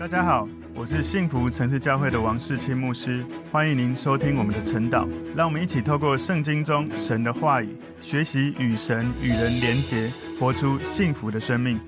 大家好，我是幸福城市教会的王世清牧师，欢迎您收听我们的晨祷。让我们一起透过圣经中神的话语，学习与神与人连结，活出幸福的生命。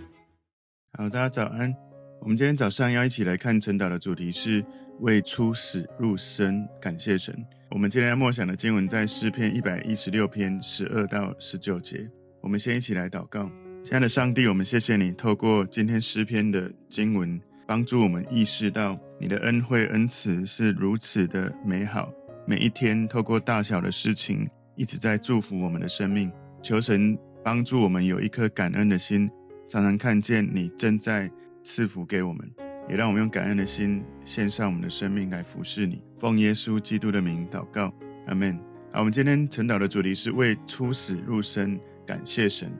好，大家早安。我们今天早上要一起来看晨祷的主题是为出死入生感谢神。我们今天要默想的经文在诗篇一百一十六篇十二到十九节。我们先一起来祷告。亲爱的上帝，我们谢谢你透过今天诗篇的经文。帮助我们意识到你的恩惠恩慈是如此的美好，每一天透过大小的事情一直在祝福我们的生命。求神帮助我们有一颗感恩的心，常常看见你正在赐福给我们，也让我们用感恩的心献上我们的生命来服侍你。奉耶稣基督的名祷告，阿门。好，我们今天晨祷的主题是为出死入生感谢神。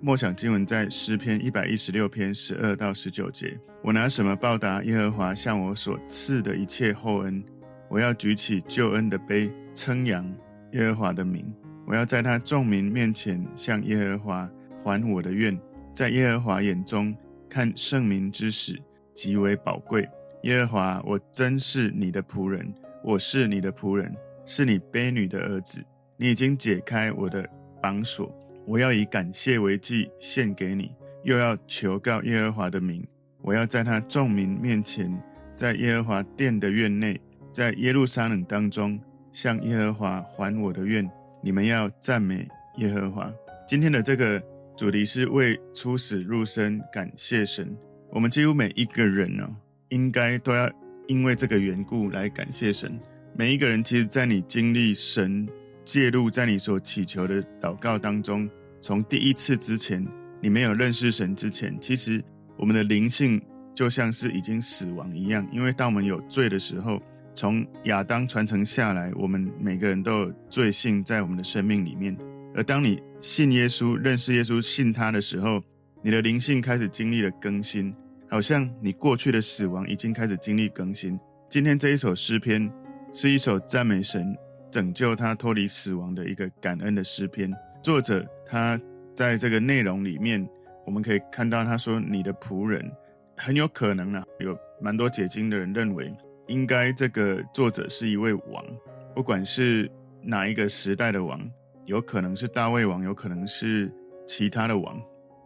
默想经文在诗篇一百一十六篇十二到十九节。我拿什么报答耶和华向我所赐的一切厚恩？我要举起救恩的杯，称扬耶和华的名。我要在他众民面前向耶和华还我的愿。在耶和华眼中看圣民之死极为宝贵。耶和华，我真是你的仆人，我是你的仆人，是你婢女的儿子。你已经解开我的绑锁。我要以感谢为祭献给你，又要求告耶和华的名。我要在他众民面前，在耶和华殿的院内，在耶路撒冷当中，向耶和华还我的愿。你们要赞美耶和华。今天的这个主题是为出死入生感谢神。我们几乎每一个人呢、哦，应该都要因为这个缘故来感谢神。每一个人，其实，在你经历神介入在你所祈求的祷告当中。从第一次之前，你没有认识神之前，其实我们的灵性就像是已经死亡一样。因为当我们有罪的时候，从亚当传承下来，我们每个人都有罪性在我们的生命里面。而当你信耶稣、认识耶稣、信他的时候，你的灵性开始经历了更新，好像你过去的死亡已经开始经历更新。今天这一首诗篇是一首赞美神、拯救他脱离死亡的一个感恩的诗篇。作者他在这个内容里面，我们可以看到他说：“你的仆人很有可能呢，有蛮多解经的人认为，应该这个作者是一位王，不管是哪一个时代的王，有可能是大卫王，有可能是其他的王。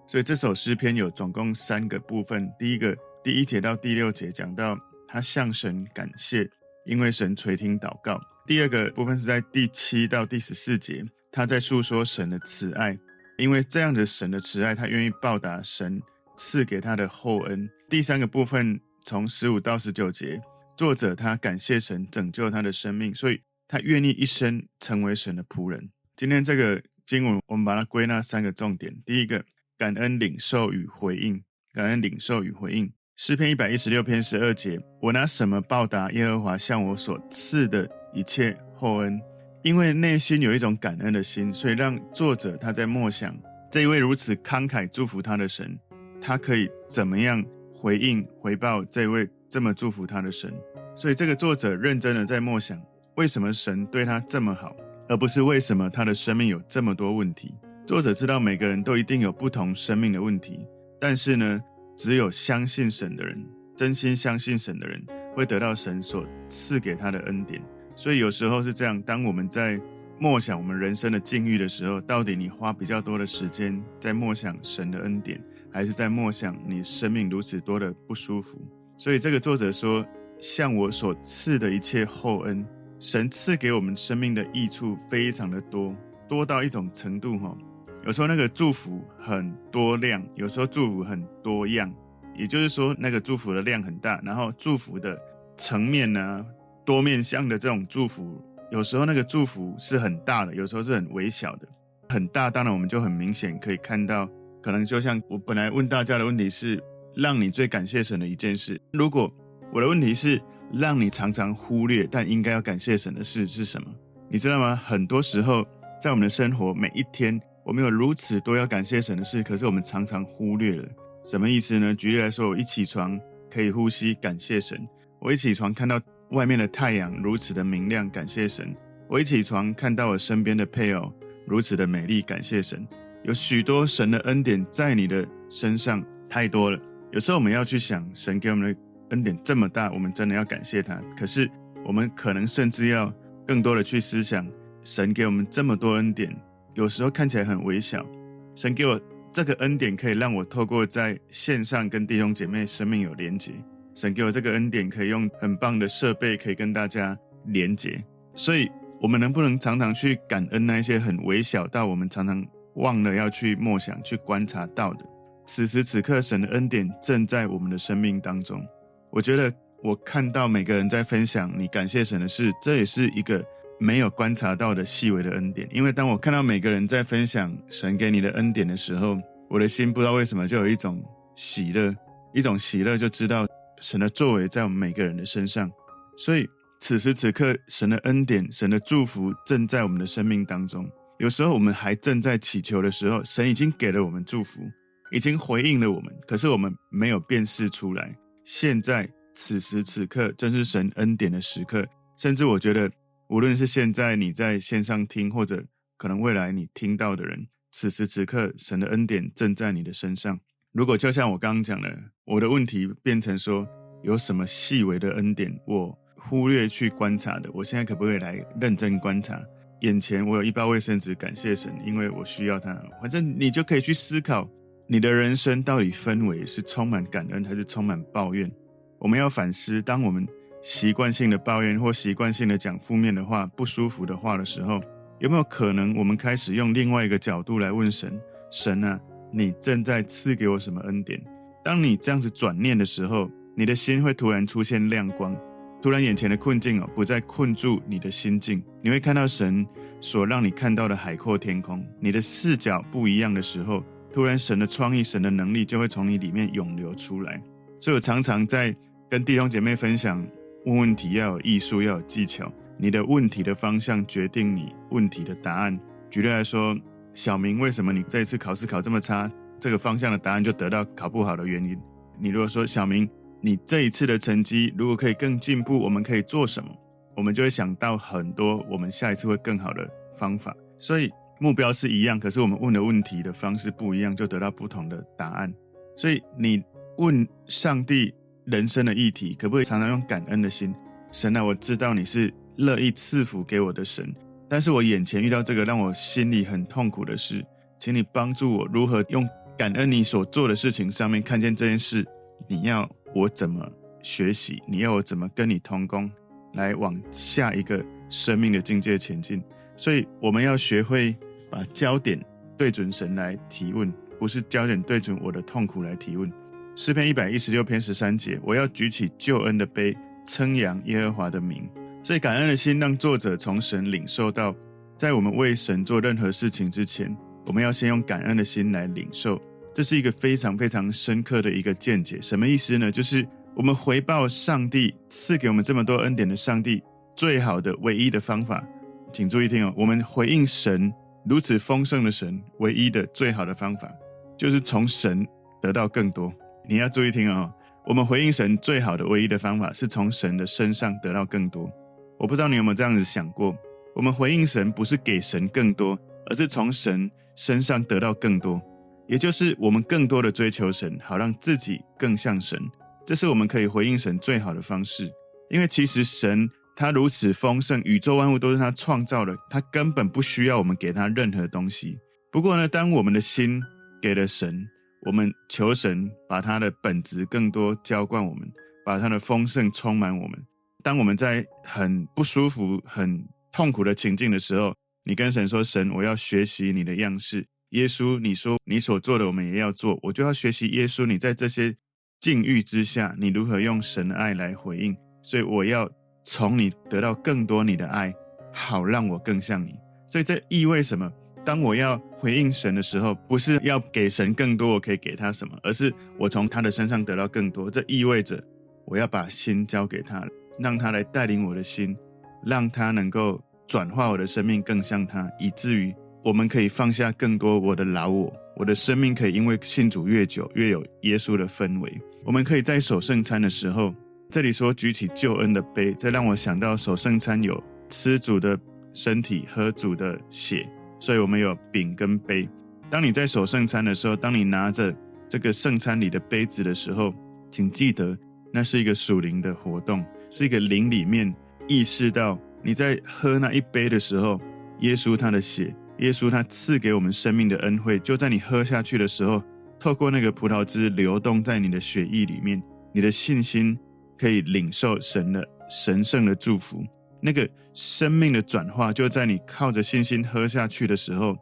所以这首诗篇有总共三个部分。第一个第一节到第六节讲到他向神感谢，因为神垂听祷告。第二个部分是在第七到第十四节。”他在诉说神的慈爱，因为这样的神的慈爱，他愿意报答神赐给他的厚恩。第三个部分从十五到十九节，作者他感谢神拯救他的生命，所以他愿意一生成为神的仆人。今天这个经文，我们把它归纳三个重点：第一个，感恩领受与回应；感恩领受与回应。诗篇一百一十六篇十二节，我拿什么报答耶和华向我所赐的一切厚恩？因为内心有一种感恩的心，所以让作者他在默想这一位如此慷慨祝福他的神，他可以怎么样回应回报这一位这么祝福他的神？所以这个作者认真的在默想，为什么神对他这么好，而不是为什么他的生命有这么多问题？作者知道每个人都一定有不同生命的问题，但是呢，只有相信神的人，真心相信神的人，会得到神所赐给他的恩典。所以有时候是这样，当我们在默想我们人生的境遇的时候，到底你花比较多的时间在默想神的恩典，还是在默想你生命如此多的不舒服？所以这个作者说，向我所赐的一切厚恩，神赐给我们生命的益处非常的多，多到一种程度哈。有时候那个祝福很多量，有时候祝福很多样，也就是说那个祝福的量很大，然后祝福的层面呢？多面向的这种祝福，有时候那个祝福是很大的，有时候是很微小的。很大，当然我们就很明显可以看到，可能就像我本来问大家的问题是，让你最感谢神的一件事。如果我的问题是让你常常忽略，但应该要感谢神的事是什么？你知道吗？很多时候在我们的生活每一天，我们有如此多要感谢神的事，可是我们常常忽略了。什么意思呢？举例来说，我一起床可以呼吸，感谢神；我一起床看到。外面的太阳如此的明亮，感谢神。我一起床看到我身边的配偶如此的美丽，感谢神。有许多神的恩典在你的身上，太多了。有时候我们要去想神给我们的恩典这么大，我们真的要感谢他。可是我们可能甚至要更多的去思想，神给我们这么多恩典，有时候看起来很微小。神给我这个恩典，可以让我透过在线上跟弟兄姐妹生命有连结。神给我这个恩典，可以用很棒的设备，可以跟大家连接。所以，我们能不能常常去感恩那一些很微小到我们常常忘了要去默想、去观察到的？此时此刻，神的恩典正在我们的生命当中。我觉得，我看到每个人在分享你感谢神的事，这也是一个没有观察到的细微的恩典。因为当我看到每个人在分享神给你的恩典的时候，我的心不知道为什么就有一种喜乐，一种喜乐，就知道。神的作为在我们每个人的身上，所以此时此刻，神的恩典、神的祝福正在我们的生命当中。有时候我们还正在祈求的时候，神已经给了我们祝福，已经回应了我们，可是我们没有辨识出来。现在此时此刻，正是神恩典的时刻。甚至我觉得，无论是现在你在线上听，或者可能未来你听到的人，此时此刻，神的恩典正在你的身上。如果就像我刚刚讲的，我的问题变成说，有什么细微的恩典我忽略去观察的，我现在可不可以来认真观察？眼前我有一包卫生纸，感谢神，因为我需要它。反正你就可以去思考，你的人生到底氛围是充满感恩还是充满抱怨？我们要反思，当我们习惯性的抱怨或习惯性的讲负面的话、不舒服的话的时候，有没有可能我们开始用另外一个角度来问神？神啊！你正在赐给我什么恩典？当你这样子转念的时候，你的心会突然出现亮光，突然眼前的困境哦，不再困住你的心境，你会看到神所让你看到的海阔天空。你的视角不一样的时候，突然神的创意、神的能力就会从你里面涌流出来。所以我常常在跟弟兄姐妹分享，问问题要有艺术，要有技巧。你的问题的方向决定你问题的答案。举例来说。小明，为什么你这一次考试考这么差？这个方向的答案就得到考不好的原因。你如果说小明，你这一次的成绩如果可以更进步，我们可以做什么？我们就会想到很多我们下一次会更好的方法。所以目标是一样，可是我们问的问题的方式不一样，就得到不同的答案。所以你问上帝人生的议题，可不可以常常用感恩的心？神啊，我知道你是乐意赐福给我的神。但是我眼前遇到这个让我心里很痛苦的事，请你帮助我如何用感恩你所做的事情上面看见这件事。你要我怎么学习？你要我怎么跟你同工，来往下一个生命的境界前进？所以我们要学会把焦点对准神来提问，不是焦点对准我的痛苦来提问。诗篇一百一十六篇十三节，我要举起救恩的杯，称扬耶和华的名。所以，感恩的心让作者从神领受到，在我们为神做任何事情之前，我们要先用感恩的心来领受。这是一个非常非常深刻的一个见解。什么意思呢？就是我们回报上帝赐给我们这么多恩典的上帝，最好的、唯一的方法，请注意听哦。我们回应神如此丰盛的神，唯一的、最好的方法，就是从神得到更多。你要注意听哦。我们回应神最好的、唯一的方法，是从神的身上得到更多。我不知道你有没有这样子想过，我们回应神不是给神更多，而是从神身上得到更多，也就是我们更多的追求神，好让自己更像神。这是我们可以回应神最好的方式。因为其实神他如此丰盛，宇宙万物都是他创造的，他根本不需要我们给他任何东西。不过呢，当我们的心给了神，我们求神把他的本质更多浇灌我们，把他的丰盛充满我们。当我们在很不舒服、很痛苦的情境的时候，你跟神说：“神，我要学习你的样式。”耶稣，你说你所做的，我们也要做。我就要学习耶稣，你在这些境遇之下，你如何用神的爱来回应。所以我要从你得到更多你的爱，好让我更像你。所以这意味什么？当我要回应神的时候，不是要给神更多，我可以给他什么，而是我从他的身上得到更多。这意味着我要把心交给他。让他来带领我的心，让他能够转化我的生命更像他，以至于我们可以放下更多我的老我，我的生命可以因为信主越久越有耶稣的氛围。我们可以在守圣餐的时候，这里说举起救恩的杯，这让我想到守圣餐有吃主的身体、喝主的血，所以我们有饼跟杯。当你在守圣餐的时候，当你拿着这个圣餐里的杯子的时候，请记得。那是一个属灵的活动，是一个灵里面意识到你在喝那一杯的时候，耶稣他的血，耶稣他赐给我们生命的恩惠，就在你喝下去的时候，透过那个葡萄汁流动在你的血液里面，你的信心可以领受神的神圣的祝福，那个生命的转化就在你靠着信心喝下去的时候，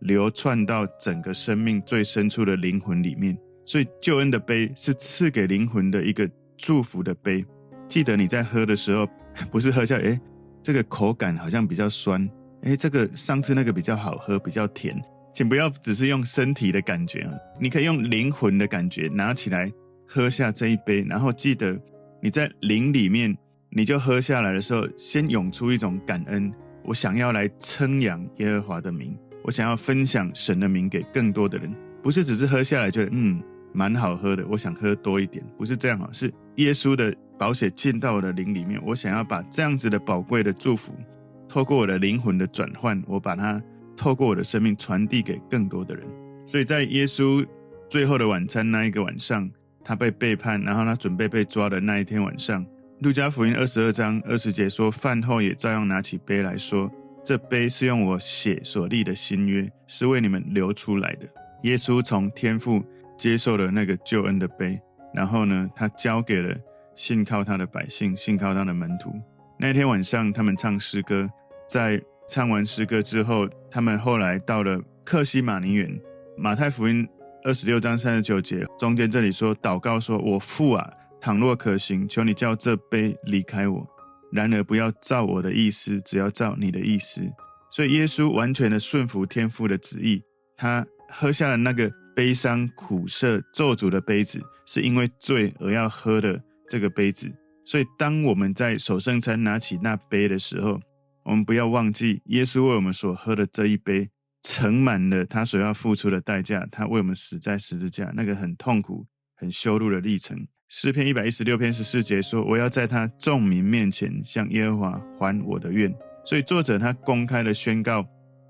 流窜到整个生命最深处的灵魂里面。所以救恩的杯是赐给灵魂的一个。祝福的杯，记得你在喝的时候，不是喝下，诶，这个口感好像比较酸，诶，这个上次那个比较好喝，比较甜，请不要只是用身体的感觉啊，你可以用灵魂的感觉拿起来喝下这一杯，然后记得你在灵里面，你就喝下来的时候，先涌出一种感恩，我想要来称扬耶和华的名，我想要分享神的名给更多的人，不是只是喝下来觉得嗯。蛮好喝的，我想喝多一点，不是这样啊，是耶稣的宝血进到我的灵里面，我想要把这样子的宝贵的祝福，透过我的灵魂的转换，我把它透过我的生命传递给更多的人。所以在耶稣最后的晚餐那一个晚上，他被背叛，然后他准备被抓的那一天晚上，路加福音二十二章二十节说，饭后也照样拿起杯来说，这杯是用我血所立的新约，是为你们流出来的。耶稣从天父。接受了那个救恩的杯，然后呢，他交给了信靠他的百姓，信靠他的门徒。那天晚上，他们唱诗歌，在唱完诗歌之后，他们后来到了克西马尼园。马太福音二十六章三十九节中间这里说：“祷告说，我父啊，倘若可行，求你叫这杯离开我；然而不要照我的意思，只要照你的意思。”所以耶稣完全的顺服天父的旨意，他喝下了那个。悲伤、苦涩、咒诅的杯子，是因为罪而要喝的这个杯子。所以，当我们在守圣餐拿起那杯的时候，我们不要忘记，耶稣为我们所喝的这一杯，盛满了他所要付出的代价。他为我们死在十字架，那个很痛苦、很羞辱的历程。诗篇一百一十六篇十四节说：“我要在他众民面前向耶和华还我的愿。”所以，作者他公开的宣告。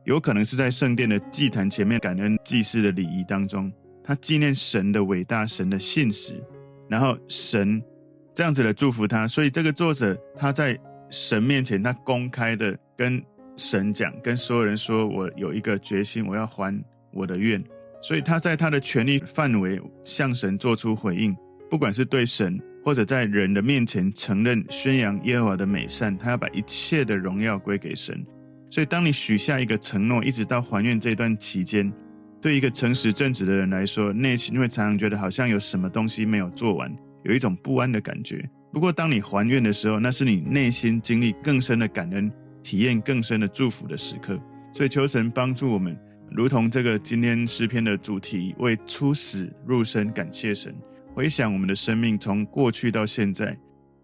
有可能是在圣殿的祭坛前面感恩祭祀的礼仪当中，他纪念神的伟大，神的信实，然后神这样子的祝福他。所以这个作者他在神面前，他公开的跟神讲，跟所有人说：“我有一个决心，我要还我的愿。”所以他在他的权力范围向神做出回应，不管是对神或者在人的面前承认宣扬耶和华的美善，他要把一切的荣耀归给神。所以，当你许下一个承诺，一直到还愿这段期间，对一个诚实正直的人来说，内心会常常觉得好像有什么东西没有做完，有一种不安的感觉。不过，当你还愿的时候，那是你内心经历更深的感恩，体验更深的祝福的时刻。所以，求神帮助我们，如同这个今天诗篇的主题，为出死入生感谢神。回想我们的生命从过去到现在，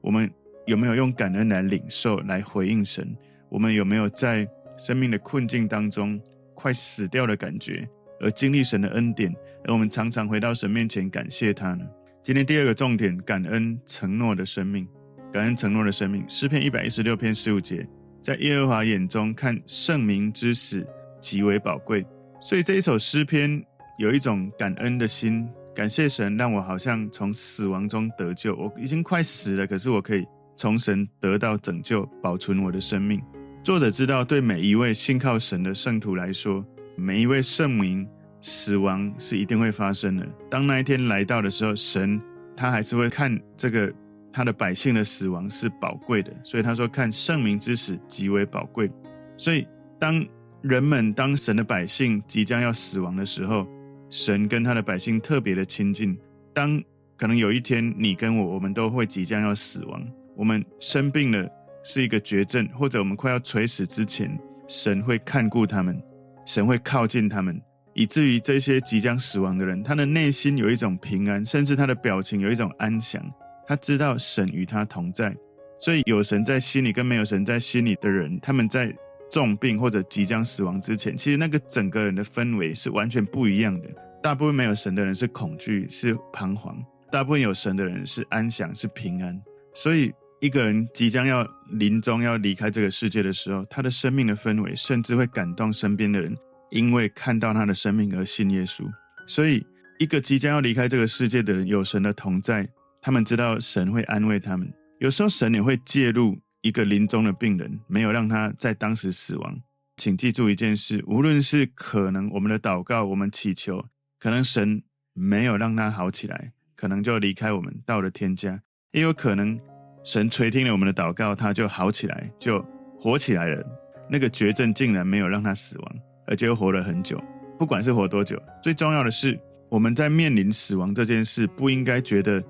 我们有没有用感恩来领受，来回应神？我们有没有在生命的困境当中，快死掉的感觉，而经历神的恩典，而我们常常回到神面前感谢他呢？今天第二个重点，感恩承诺的生命，感恩承诺的生命。诗篇一百一十六篇十五节，在耶和华眼中看圣民之死极为宝贵，所以这一首诗篇有一种感恩的心，感谢神让我好像从死亡中得救，我已经快死了，可是我可以从神得到拯救，保存我的生命。作者知道，对每一位信靠神的圣徒来说，每一位圣民死亡是一定会发生的。当那一天来到的时候，神他还是会看这个他的百姓的死亡是宝贵的。所以他说：“看圣民之死极为宝贵。”所以当人们当神的百姓即将要死亡的时候，神跟他的百姓特别的亲近。当可能有一天你跟我，我们都会即将要死亡，我们生病了。是一个绝症，或者我们快要垂死之前，神会看顾他们，神会靠近他们，以至于这些即将死亡的人，他的内心有一种平安，甚至他的表情有一种安详。他知道神与他同在，所以有神在心里跟没有神在心里的人，他们在重病或者即将死亡之前，其实那个整个人的氛围是完全不一样的。大部分没有神的人是恐惧，是彷徨；大部分有神的人是安详，是平安。所以。一个人即将要临终要离开这个世界的时候，他的生命的氛围甚至会感动身边的人，因为看到他的生命而信耶稣。所以，一个即将要离开这个世界的人，有神的同在，他们知道神会安慰他们。有时候神也会介入一个临终的病人，没有让他在当时死亡。请记住一件事：无论是可能我们的祷告，我们祈求，可能神没有让他好起来，可能就离开我们到了天家；也有可能神垂听了我们的祷告，他就好起来，就活起来了。那个绝症竟然没有让他死亡，而且又活了很久。不管是活多久，最重要的是我们在面临死亡这件事，不应该觉得。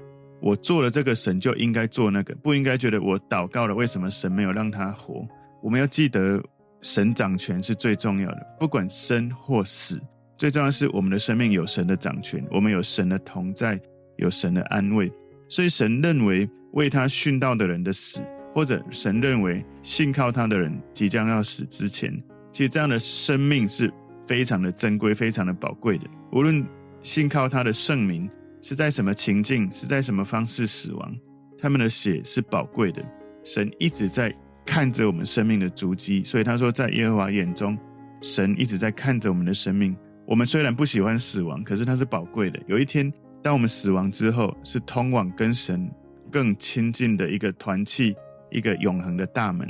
我做了这个，神就应该做那个，不应该觉得我祷告了，为什么神没有让他活？我们要记得，神掌权是最重要的，不管生或死，最重要是我们的生命有神的掌权，我们有神的同在，有神的安慰。所以神认为为他殉道的人的死，或者神认为信靠他的人即将要死之前，其实这样的生命是非常的珍贵、非常的宝贵的。无论信靠他的圣名。是在什么情境，是在什么方式死亡？他们的血是宝贵的。神一直在看着我们生命的足迹，所以他说，在耶和华眼中，神一直在看着我们的生命。我们虽然不喜欢死亡，可是它是宝贵的。有一天，当我们死亡之后，是通往跟神更亲近的一个团契，一个永恒的大门。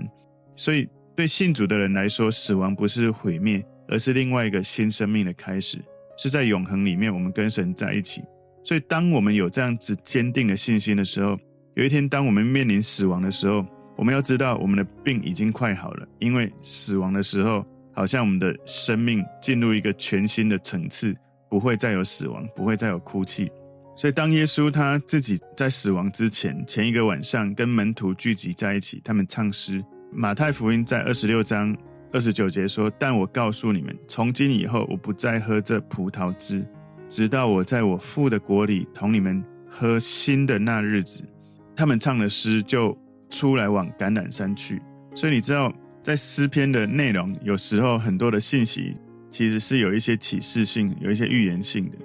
所以，对信主的人来说，死亡不是毁灭，而是另外一个新生命的开始，是在永恒里面，我们跟神在一起。所以，当我们有这样子坚定的信心的时候，有一天，当我们面临死亡的时候，我们要知道，我们的病已经快好了。因为死亡的时候，好像我们的生命进入一个全新的层次，不会再有死亡，不会再有哭泣。所以，当耶稣他自己在死亡之前前一个晚上，跟门徒聚集在一起，他们唱诗。马太福音在二十六章二十九节说：“但我告诉你们，从今以后，我不再喝这葡萄汁。”直到我在我父的国里同你们喝新的那日子，他们唱的诗就出来往橄榄山去。所以你知道，在诗篇的内容，有时候很多的信息其实是有一些启示性、有一些预言性的。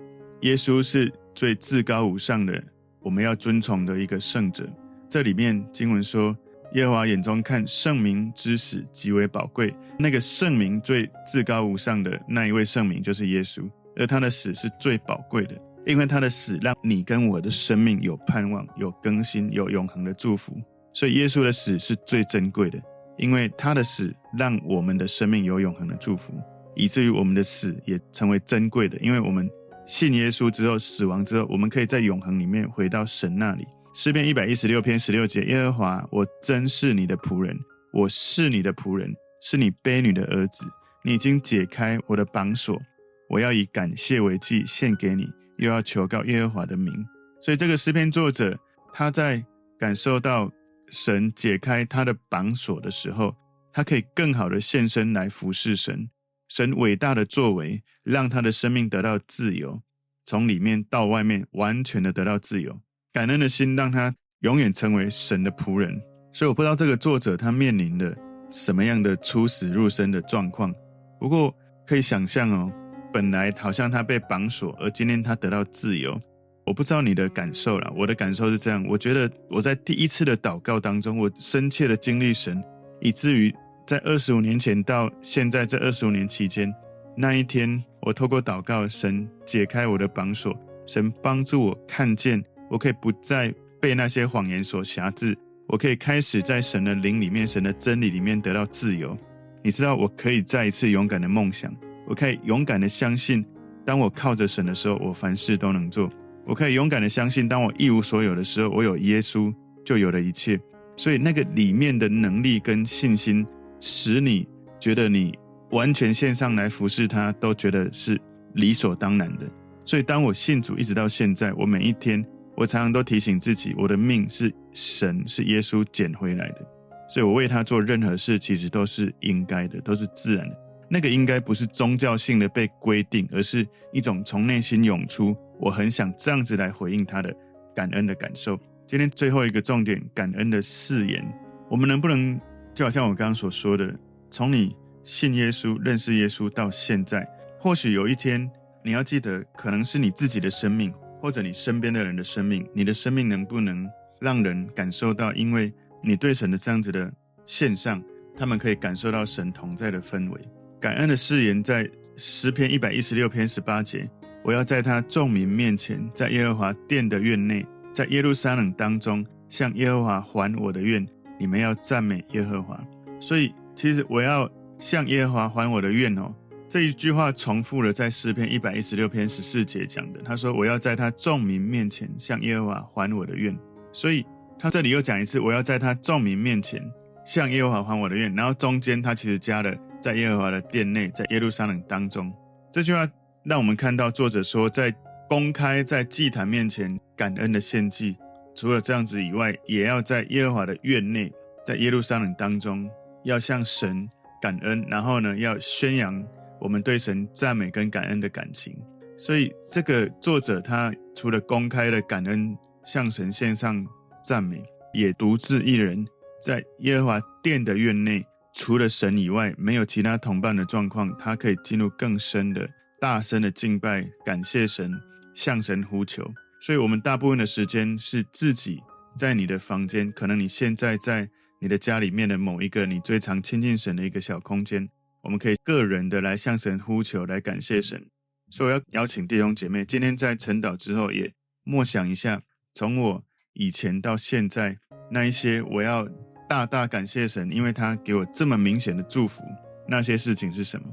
耶稣是最至高无上的，我们要尊崇的一个圣者。这里面经文说，耶和华眼中看圣明之死极为宝贵。那个圣明最至高无上的那一位圣明，就是耶稣。而他的死是最宝贵的，因为他的死让你跟我的生命有盼望、有更新、有永恒的祝福。所以耶稣的死是最珍贵的，因为他的死让我们的生命有永恒的祝福，以至于我们的死也成为珍贵的。因为我们信耶稣之后，死亡之后，我们可以在永恒里面回到神那里。诗篇一百一十六篇十六节：耶和华，我真是你的仆人，我是你的仆人，是你卑女的儿子。你已经解开我的绑锁。我要以感谢为祭献给你，又要求告耶和华的名。所以这个诗篇作者他在感受到神解开他的绑锁的时候，他可以更好的献身来服侍神。神伟大的作为让他的生命得到自由，从里面到外面完全的得到自由。感恩的心让他永远成为神的仆人。所以我不知道这个作者他面临的什么样的出死入生的状况，不过可以想象哦。本来好像他被绑锁，而今天他得到自由。我不知道你的感受啦，我的感受是这样。我觉得我在第一次的祷告当中，我深切的经历神，以至于在二十五年前到现在这二十五年期间，那一天我透过祷告，神解开我的绑锁，神帮助我看见，我可以不再被那些谎言所挟制，我可以开始在神的灵里面、神的真理里面得到自由。你知道，我可以再一次勇敢的梦想。我可以勇敢的相信，当我靠着神的时候，我凡事都能做。我可以勇敢的相信，当我一无所有的时候，我有耶稣就有了一切。所以那个里面的能力跟信心，使你觉得你完全献上来服侍他，都觉得是理所当然的。所以当我信主一直到现在，我每一天，我常常都提醒自己，我的命是神是耶稣捡回来的。所以我为他做任何事，其实都是应该的，都是自然的。那个应该不是宗教性的被规定，而是一种从内心涌出，我很想这样子来回应他的感恩的感受。今天最后一个重点，感恩的誓言，我们能不能就好像我刚刚所说的，从你信耶稣、认识耶稣到现在，或许有一天你要记得，可能是你自己的生命，或者你身边的人的生命，你的生命能不能让人感受到，因为你对神的这样子的献上，他们可以感受到神同在的氛围。感恩的誓言在诗篇一百一十六篇十八节，我要在他众民面前，在耶和华殿的院内，在耶路撒冷当中向耶和华还我的愿，你们要赞美耶和华。所以，其实我要向耶和华还我的愿哦。这一句话重复了在诗篇一百一十六篇十四节讲的。他说：“我要在他众民面前向耶和华还我的愿。”所以他这里又讲一次：“我要在他众民面前 向耶和华还我的愿。”然后中间他其实加了在耶和华的殿内，在耶路撒冷当中。这句话让我们看到作者说，在公开在祭坛面前感恩的献祭，除了这样子以外，也要在耶和华的院内，在耶路撒冷当中。要向神感恩，然后呢，要宣扬我们对神赞美跟感恩的感情。所以，这个作者他除了公开的感恩，向神献上赞美，也独自一人在耶和华殿的院内，除了神以外，没有其他同伴的状况，他可以进入更深的、大声的敬拜，感谢神，向神呼求。所以，我们大部分的时间是自己在你的房间，可能你现在在。你的家里面的某一个你最常亲近神的一个小空间，我们可以个人的来向神呼求，来感谢神。所以我要邀请弟兄姐妹，今天在晨祷之后也默想一下，从我以前到现在那一些，我要大大感谢神，因为他给我这么明显的祝福。那些事情是什么？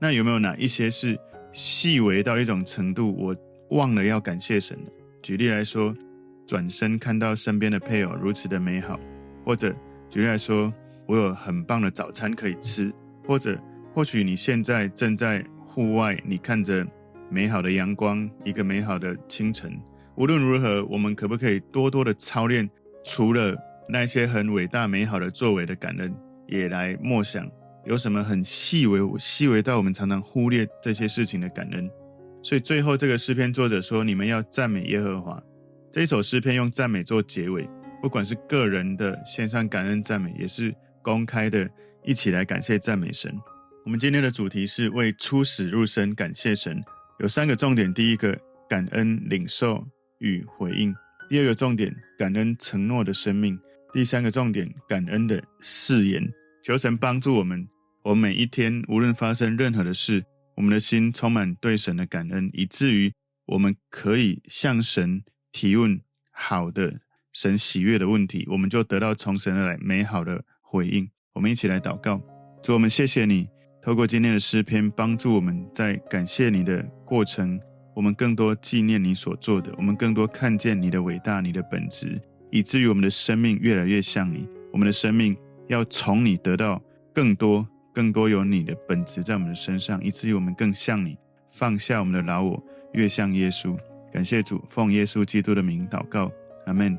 那有没有哪一些是细微到一种程度，我忘了要感谢神的？举例来说，转身看到身边的配偶如此的美好，或者。举例来说，我有很棒的早餐可以吃，或者或许你现在正在户外，你看着美好的阳光，一个美好的清晨。无论如何，我们可不可以多多的操练，除了那些很伟大美好的作为的感恩，也来默想有什么很细微、细微到我们常常忽略这些事情的感恩。所以最后这个诗篇作者说：“你们要赞美耶和华。”这一首诗篇用赞美做结尾。不管是个人的献上感恩赞美，也是公开的一起来感谢赞美神。我们今天的主题是为出死入生感谢神，有三个重点：第一个，感恩领受与回应；第二个重点，感恩承诺的生命；第三个重点，感恩的誓言。求神帮助我们，我们每一天无论发生任何的事，我们的心充满对神的感恩，以至于我们可以向神提问好的。神喜悦的问题，我们就得到从神而来美好的回应。我们一起来祷告，主，我们谢谢你，透过今天的诗篇，帮助我们在感谢你的过程，我们更多纪念你所做的，我们更多看见你的伟大、你的本质，以至于我们的生命越来越像你。我们的生命要从你得到更多、更多有你的本质在我们的身上，以至于我们更像你，放下我们的老我，越像耶稣。感谢主，奉耶稣基督的名祷告，阿门。